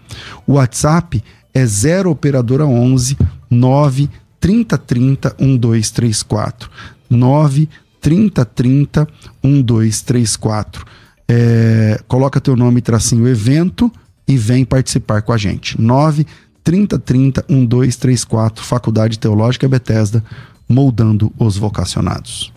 O WhatsApp é 0 operadora 11 9 30 30 1234. 9 30 30 1234. É, coloca teu nome tracinho evento e vem participar com a gente. 9 30 30 1234 Faculdade Teológica Bethesda, moldando os vocacionados.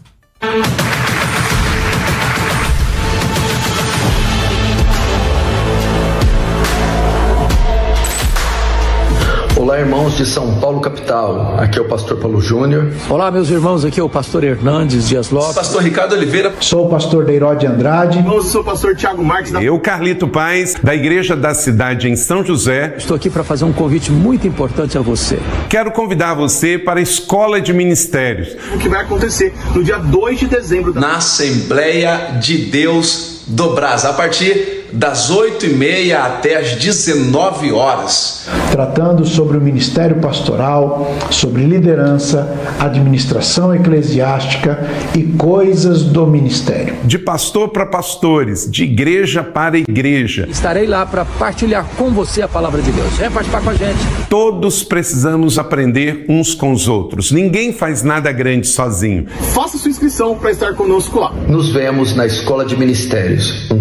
Irmãos de São Paulo, capital. Aqui é o pastor Paulo Júnior. Olá, meus irmãos. Aqui é o pastor Hernandes Dias Lopes. Pastor Ricardo Oliveira. Sou o pastor Deirode Andrade. Eu sou o pastor Tiago Marques. Da... Eu, Carlito Paz, da Igreja da Cidade em São José. Estou aqui para fazer um convite muito importante a você. Quero convidar você para a Escola de Ministérios. O que vai acontecer no dia 2 de dezembro. Da... Na Assembleia de Deus do Brás, a partir das 8h30 até as 19 horas. Tratando sobre o ministério pastoral, sobre liderança, administração eclesiástica e coisas do ministério. De pastor para pastores, de igreja para igreja. Estarei lá para partilhar com você a palavra de Deus. Venha participar com a gente. Todos precisamos aprender uns com os outros. Ninguém faz nada grande sozinho. Faça sua inscrição para estar conosco lá. Nos vemos na Escola de Ministérios. Um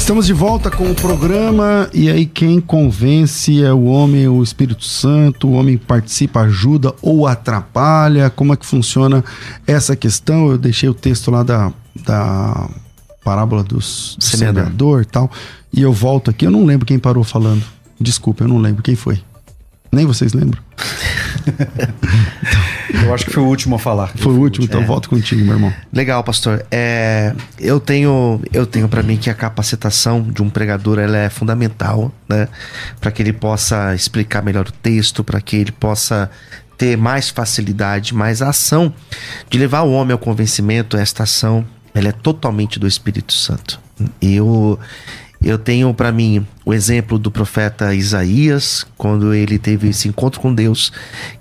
Estamos de volta com o programa e aí quem convence é o homem, o Espírito Santo, o homem participa, ajuda ou atrapalha, como é que funciona essa questão? Eu deixei o texto lá da, da parábola dos do Semeador. e tal, e eu volto aqui, eu não lembro quem parou falando, desculpa, eu não lembro quem foi. Nem vocês lembram? Eu acho que foi o último a falar. Foi o último, então É. volto contigo, meu irmão. Legal, pastor. É, eu tenho, eu tenho para mim que a capacitação de um pregador ela é fundamental, né, para que ele possa explicar melhor o texto, para que ele possa ter mais facilidade, mais ação de levar o homem ao convencimento. Esta ação, ela é totalmente do Espírito Santo. Eu eu tenho para mim o exemplo do profeta Isaías, quando ele teve esse encontro com Deus,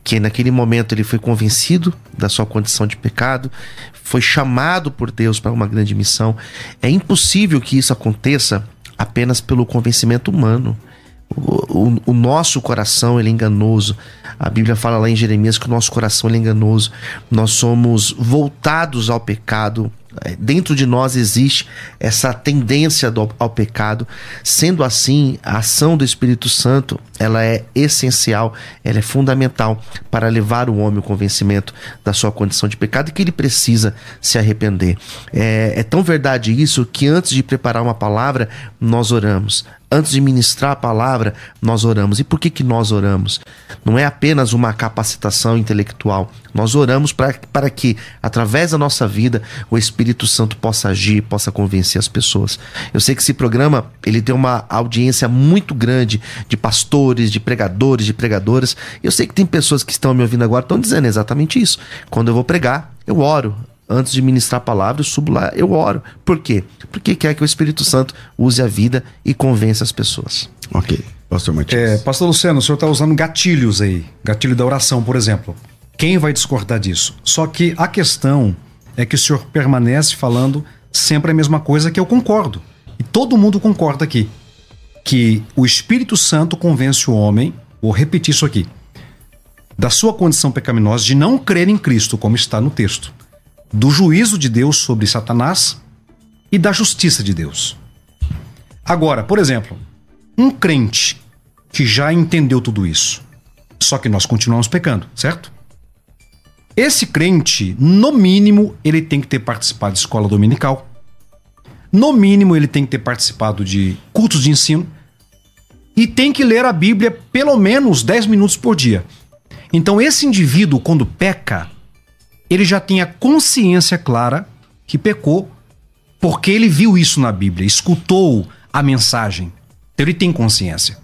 que naquele momento ele foi convencido da sua condição de pecado, foi chamado por Deus para uma grande missão. É impossível que isso aconteça apenas pelo convencimento humano. O, o- o nosso coração ele é enganoso. A Bíblia fala lá em Jeremias que o nosso coração é enganoso. Nós somos voltados ao pecado. É, Dentro de nós existe essa tendência do- ao pecado. Sendo assim, a ação do Espírito Santo ela é essencial, ela é fundamental para levar o homem ao convencimento da sua condição de pecado e que ele precisa se arrepender. É, é tão verdade isso que antes de preparar uma palavra, nós oramos. Antes de ministrar a palavra, nós oramos. E por que, que nós oramos? Não é apenas uma capacitação intelectual. Nós oramos para que, através da nossa vida, o Espírito Santo possa agir, possa convencer as pessoas. Eu sei que esse programa ele tem uma audiência muito grande de pastores, de pregadores, de pregadoras. Eu sei que tem pessoas que estão me ouvindo agora estão dizendo exatamente isso. Quando eu vou pregar, eu oro antes de ministrar a palavra, eu subo lá, eu oro. Por quê? Porque quer que o Espírito Santo use a vida e convença as pessoas. Ok, Pastor Matias. É, Pastor Luciano, o senhor está usando gatilhos aí. Gatilho da oração, por exemplo. Quem vai discordar disso? Só que a questão é que o senhor permanece falando sempre a mesma coisa que eu concordo. E todo mundo concorda aqui. Que o Espírito Santo convence o homem, vou repetir isso aqui, da sua condição pecaminosa de não crer em Cristo, como está no texto, do juízo de Deus sobre Satanás e da justiça de Deus. Agora, por exemplo, um crente que já entendeu tudo isso, só que nós continuamos pecando, certo? Esse crente, no mínimo, ele tem que ter participado de escola dominical. No mínimo, ele tem que ter participado de cultos de ensino. E tem que ler a Bíblia pelo menos 10 minutos por dia. Então, esse indivíduo, quando peca, ele já tem a consciência clara que pecou, porque ele viu isso na Bíblia, escutou a mensagem. Então, ele tem consciência.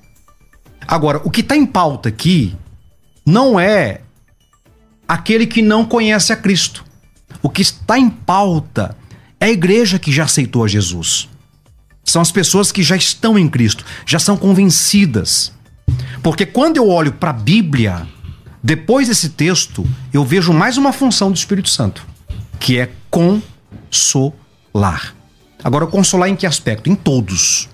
Agora, o que está em pauta aqui não é aquele que não conhece a Cristo. O que está em pauta é a igreja que já aceitou a Jesus. São as pessoas que já estão em Cristo, já são convencidas. Porque quando eu olho para a Bíblia, depois desse texto, eu vejo mais uma função do Espírito Santo, que é consolar. Agora, consolar em que aspecto? Em todos.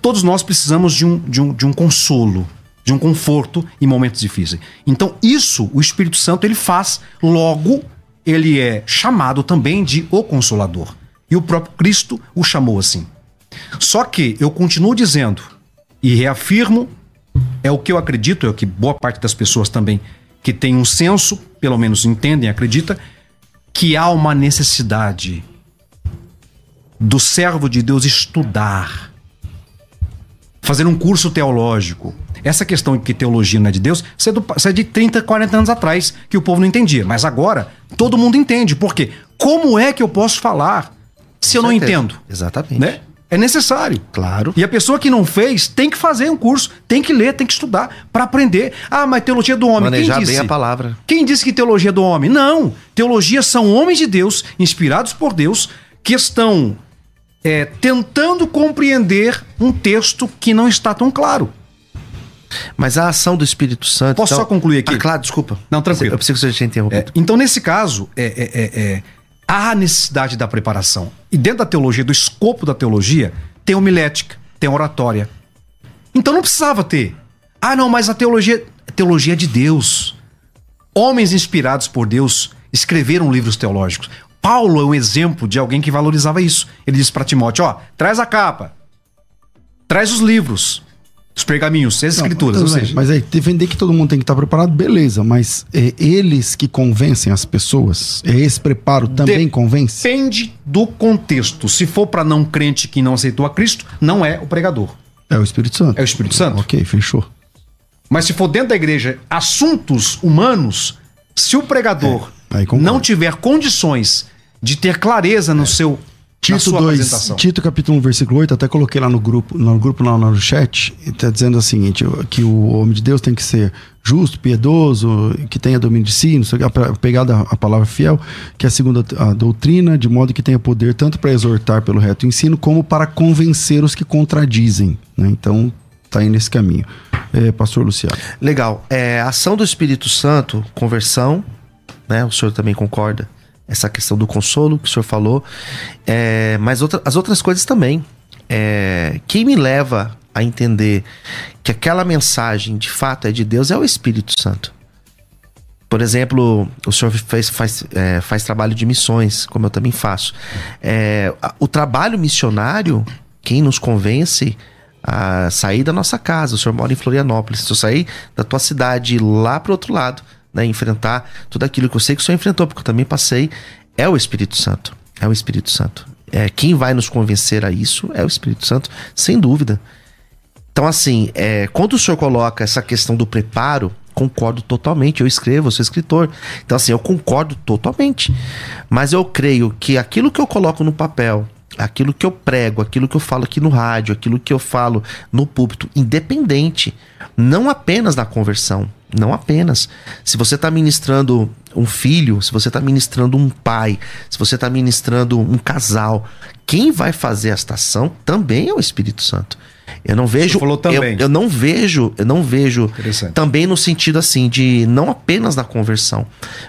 Todos nós precisamos de um, de um, de um consolo, de um conforto em momentos difíceis. Então, isso o Espírito Santo ele faz, logo, ele é chamado também de o Consolador. E o próprio Cristo o chamou assim. Só que eu continuo dizendo e reafirmo, é o que eu acredito, é o que boa parte das pessoas também que tem um senso, pelo menos entendem, acredita, que há uma necessidade do servo de Deus estudar, fazer um curso teológico, Essa questão de que teologia não é de Deus, isso é, do, isso é de 30, 40 anos atrás, que o povo não entendia. Mas agora, todo mundo entende. Por quê? Como é que eu posso falar se eu não certeza. entendo? Exatamente. Né? É necessário. Claro. E a pessoa que não fez tem que fazer um curso, tem que ler, tem que estudar para aprender. Ah, mas teologia do homem. Manejar Quem bem disse? a palavra. Quem disse que teologia é do homem? Não. Teologia são homens de Deus, inspirados por Deus, que estão é, tentando compreender um texto que não está tão claro. Mas a ação do Espírito Santo. Posso só concluir aqui? Ah, claro, desculpa. Não, tranquilo. Eu preciso que você tinha interrompido. É, então, nesse caso, é, é, é, é, há necessidade da preparação. E dentro da teologia, do escopo da teologia, tem homilética, tem oratória. Então não precisava ter. Ah, não, mas a teologia, a teologia é de Deus. Homens inspirados por Deus escreveram livros teológicos. Paulo é um exemplo de alguém que valorizava isso. Ele disse para Timóteo: ó, traz a capa, traz os livros, os pergaminhos, as Não, escrituras. tudo ou seja, mas aí defender que todo mundo tem que estar preparado, beleza, mas é, eles que convencem as pessoas, é, esse preparo também convence? Depende do contexto. Se for para não crente que não aceitou a Cristo, não é o pregador. É o Espírito Santo. É o Espírito Santo. Ok, fechou. Mas se for dentro da igreja assuntos humanos, se o pregador É, não tiver condições de ter clareza no seu na Tito sua 2, apresentação. Tito capítulo 1, versículo 8, até coloquei lá no grupo, no grupo lá no chat, está dizendo o seguinte, que o homem de Deus tem que ser justo, piedoso, que tenha domínio de si, não sei a pegada a palavra fiel, que é segundo a doutrina, de modo que tenha poder tanto para exortar pelo reto ensino, como para convencer os que contradizem. né? Então, tá aí nesse caminho. É, Pastor Luciano. Legal. É, a ação do Espírito Santo, conversão, né? O senhor também concorda? Essa questão do consolo que o senhor falou. É, mas outra, as outras coisas também. É, quem me leva a entender que aquela mensagem de fato é de Deus é o Espírito Santo. Por exemplo, o senhor fez, faz, é, faz trabalho de missões, como eu também faço. É, o trabalho missionário, quem nos convence a sair da nossa casa, o senhor mora em Florianópolis, se eu sair da tua cidade lá pro outro lado, né, enfrentar tudo aquilo que eu sei que o senhor enfrentou, porque eu também passei, é o Espírito Santo. É o Espírito Santo. É, quem vai nos convencer a isso é o Espírito Santo, sem dúvida. Então, assim, é, quando o senhor coloca essa questão do preparo, concordo totalmente. Eu escrevo, sou escritor. Então, assim, eu concordo totalmente. Mas eu creio que aquilo que eu coloco no papel, aquilo que eu prego, aquilo que eu falo aqui no rádio, aquilo que eu falo no púlpito, independente, não apenas na conversão, não apenas. Se você está ministrando um filho, se você está ministrando um pai, se você está ministrando um casal, quem vai fazer esta ação também é o Espírito Santo. Eu não vejo. falou também. Eu, eu não vejo, eu não vejo também no sentido assim de não apenas da conversão,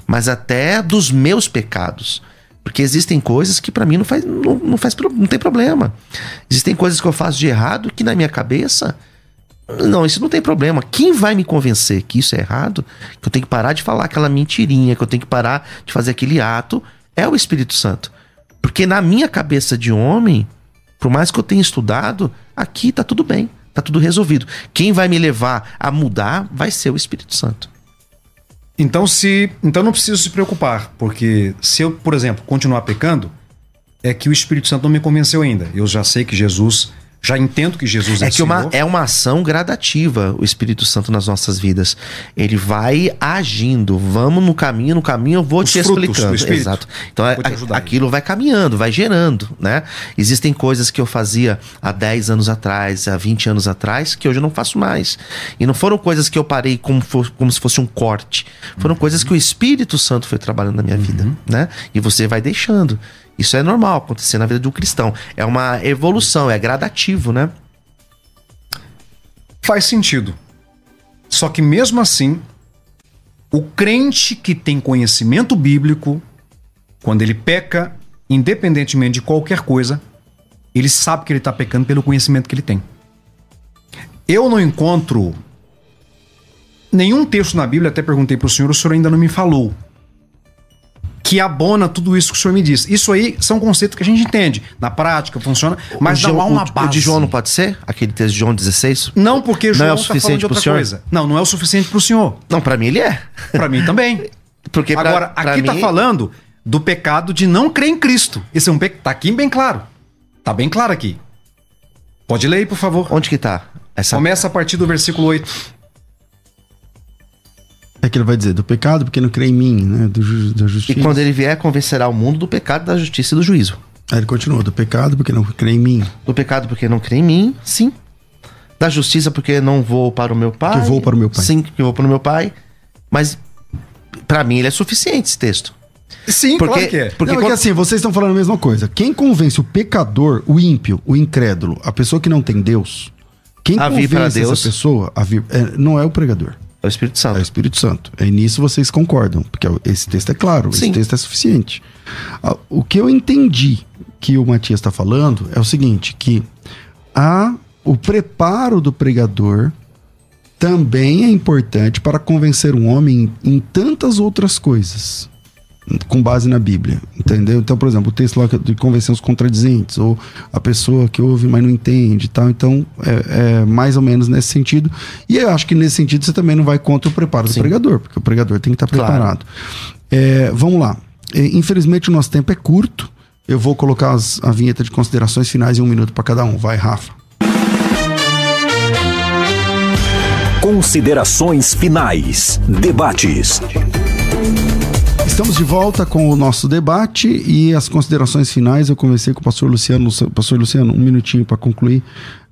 mas até dos meus pecados. Porque existem coisas que pra mim não faz, não, não faz não tem problema. Existem coisas que eu faço de errado que na minha cabeça não, isso não tem problema. Quem vai me convencer que isso é errado, que eu tenho que parar de falar aquela mentirinha, que eu tenho que parar de fazer aquele ato, é o Espírito Santo. Porque na minha cabeça de homem, por mais que eu tenha estudado, aqui tá tudo bem, tá tudo resolvido. Quem vai me levar a mudar vai ser o Espírito Santo. Então, se, então não preciso se preocupar, porque se eu, por exemplo, continuar pecando, é que o Espírito Santo não me convenceu ainda. Eu já sei que Jesus, já entendo que Jesus é, É que uma, é uma ação gradativa o Espírito Santo nas nossas vidas. Ele vai agindo. Vamos no caminho, no caminho eu vou Os te explicando. Exato. Então é- ajudar. aquilo vai caminhando, vai gerando, né? Existem coisas que eu fazia há 10 anos atrás, há 20 anos atrás, que hoje eu não faço mais. E não foram coisas que eu parei como, fo- como se fosse um corte. Foram coisas que o Espírito Santo foi trabalhando na minha vida, né? E você vai deixando. Isso é normal acontecer na vida de um cristão. É uma evolução, é gradativo, né? Faz sentido. Só que mesmo assim, o crente que tem conhecimento bíblico, quando ele peca, independentemente de qualquer coisa, ele sabe que ele está pecando pelo conhecimento que ele tem. Eu não encontro nenhum texto na Bíblia, até perguntei para o senhor, o senhor ainda não me falou. Que abona tudo isso que o senhor me disse. Isso aí são conceitos que a gente entende. Na prática, funciona, mas O não João- há uma o- base. O de João não pode ser? Aquele texto de João 16? Não, porque Não João é o tá falando suficiente de outra pro senhor? coisa. Não, não é o suficiente pro senhor. Não, pra mim ele é. Pra mim também. Porque pra- Agora, pra aqui tá mim- falando do pecado de não crer em Cristo. Esse é um pecado. Tá aqui bem claro. Tá bem claro aqui. Pode ler aí, por favor. Onde que tá? essa Começa a partir do versículo 8. É que ele vai dizer, do pecado porque não crê em mim, né? Do, ju- da E justiça. quando ele vier, convencerá o mundo do pecado, da justiça e do juízo. Aí ele continua, do pecado porque não crê em mim. Do pecado porque não crê em mim, sim. Da justiça porque não vou para o meu pai. Que vou para o meu pai. Sim, que vou para o meu pai. Mas para mim ele é suficiente esse texto. Sim, Porque- claro que é. Porque não, é que quando- assim, vocês estão falando a mesma coisa. Quem convence o pecador, o ímpio, o incrédulo, a pessoa que não tem Deus, quem A vir convence para essa Deus. pessoa a vir, é, não é o pregador, É o Espírito Santo. é o Espírito Santo. E nisso vocês concordam, porque esse texto é claro, Sim. esse texto é suficiente. Ah, O que eu entendi que o Matias está falando é o seguinte, que a, o preparo do pregador também é importante para convencer um homem em, em tantas outras coisas com base na Bíblia, entendeu? Então, por exemplo, o texto lá de convencer os contradizentes, ou a pessoa que ouve, mas não entende e tal. Então, é, é mais ou menos nesse sentido. E eu acho que nesse sentido você também não vai contra o preparo do Sim. pregador, porque o pregador tem que estar Claro. preparado. É, vamos lá. É, infelizmente, o nosso tempo é curto. Eu vou colocar as- a vinheta de considerações finais em um minuto para cada um. Vai, Rafa. Considerações finais. Debates. Estamos de volta com o nosso debate e as considerações finais. Eu conversei com o pastor Luciano. Pastor Luciano, um minutinho para concluir.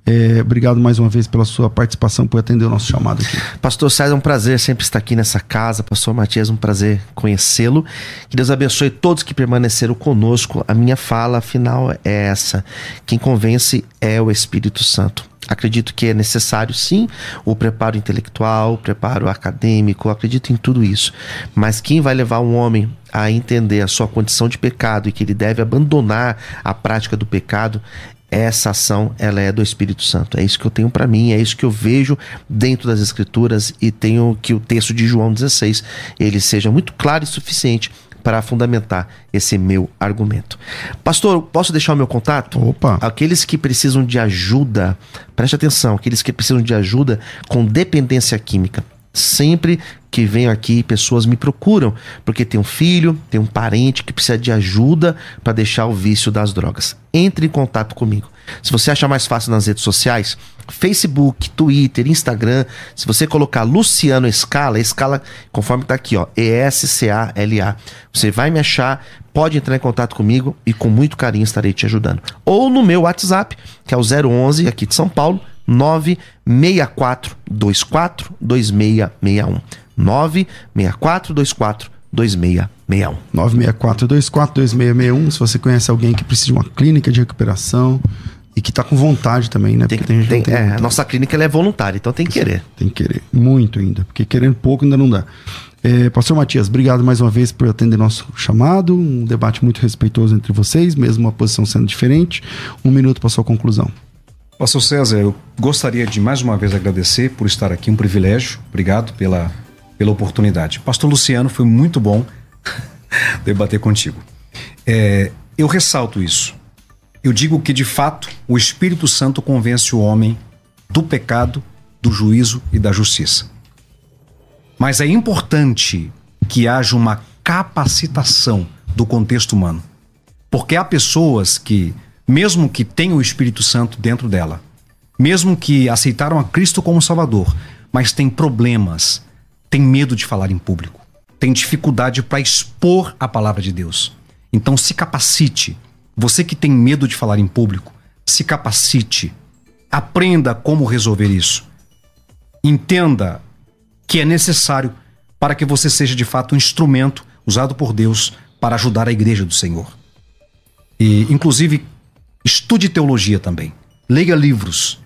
É, obrigado mais uma vez pela sua participação, por atender o nosso chamado aqui. Pastor César, é um prazer sempre estar aqui nessa casa. Pastor Matias, um prazer conhecê-lo. Que Deus abençoe todos que permaneceram conosco. A minha fala final é essa: quem convence é o Espírito Santo. Acredito que é necessário, sim, o preparo intelectual, o preparo acadêmico, acredito em tudo isso. Mas quem vai levar um homem a entender a sua condição de pecado e que ele deve abandonar a prática do pecado essa ação ela é do Espírito Santo. É isso que eu tenho para mim, é isso que eu vejo dentro das escrituras e tenho que o texto de João 16 ele seja muito claro e suficiente para fundamentar esse meu argumento. Pastor, posso deixar o meu contato? Opa. Aqueles que precisam de ajuda, preste atenção, aqueles que precisam de ajuda com dependência química. Sempre que venho aqui, pessoas me procuram porque tem um filho, tem um parente que precisa de ajuda para deixar o vício das drogas. Entre em contato comigo. Se você achar mais fácil nas redes sociais, Facebook, Twitter, Instagram, se você colocar Luciano Escala, Escala conforme tá aqui, ó, E-S-C-A-L-A, você vai me achar, pode entrar em contato comigo e com muito carinho estarei te ajudando. Ou no meu WhatsApp, que é o 011 aqui de São Paulo, 96424 2661. 96424 2661. 964-24-2661. Se você conhece alguém que precisa de uma clínica de recuperação e que tá com vontade também, né? Tem, Porque tem, não tem é, a nossa clínica é voluntária, então tem que querer. Tem que querer. Muito ainda. Porque querendo pouco ainda não dá. É, Pastor Matias, obrigado mais uma vez por atender nosso chamado. Um debate muito respeitoso entre vocês, mesmo uma posição sendo diferente. Um minuto para sua conclusão. Pastor César, eu gostaria de mais uma vez agradecer por estar aqui, um privilégio. Obrigado pela, pela oportunidade. Pastor Luciano, foi muito bom debater contigo. É, eu ressalto isso. Eu digo que, de fato, o Espírito Santo convence o homem do pecado, do juízo e da justiça. Mas é importante que haja uma capacitação do contexto humano. Porque há pessoas que, mesmo que tenham o Espírito Santo dentro dela, mesmo que aceitaram a Cristo como Salvador, mas têm problemas, têm medo de falar em público, têm dificuldade para expor a palavra de Deus. Então se capacite. Você que tem medo de falar em público, se capacite. Aprenda como resolver isso. Entenda que é necessário para que você seja de fato um instrumento usado por Deus para ajudar a igreja do Senhor. E, inclusive, estude teologia também. Leia livros.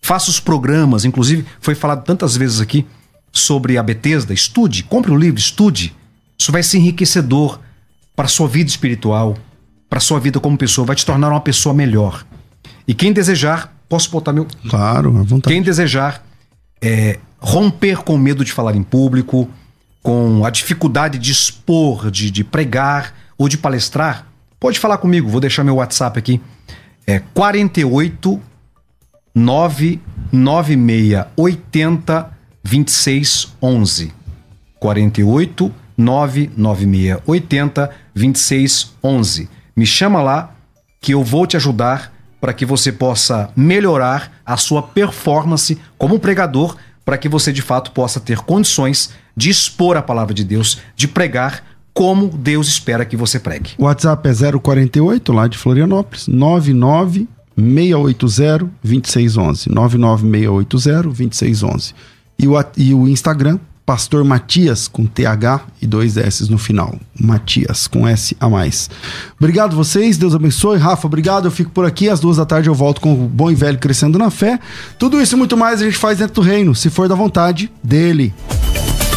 Faça os programas. Inclusive, foi falado tantas vezes aqui sobre a Bethesda. Estude, compre o livro, estude. Isso vai ser enriquecedor para a sua vida espiritual, para a sua vida como pessoa. Vai te tornar uma pessoa melhor. E quem desejar, posso botar meu. Claro, à vontade. Quem desejar é, romper com o medo de falar em público, com a dificuldade de expor, de, de pregar ou de palestrar, pode falar comigo. Vou deixar meu WhatsApp aqui. É 48 996 80 26 11. 48 996 80 26 11. Me chama lá que eu vou te ajudar para que você possa melhorar a sua performance como pregador, para que você de fato possa ter condições de expor a palavra de Deus, de pregar como Deus espera que você pregue. O WhatsApp é 048 lá de Florianópolis, 99 680 2611. 99680 2611. E o, e o Instagram, Pastor Matias, com TH e dois S no final. Matias, com S a mais. Obrigado vocês, Deus abençoe. Rafa, obrigado. Eu fico por aqui. Às duas da tarde eu volto com o Bom e Velho Crescendo na Fé. Tudo isso e muito mais a gente faz dentro do reino, se for da vontade dele.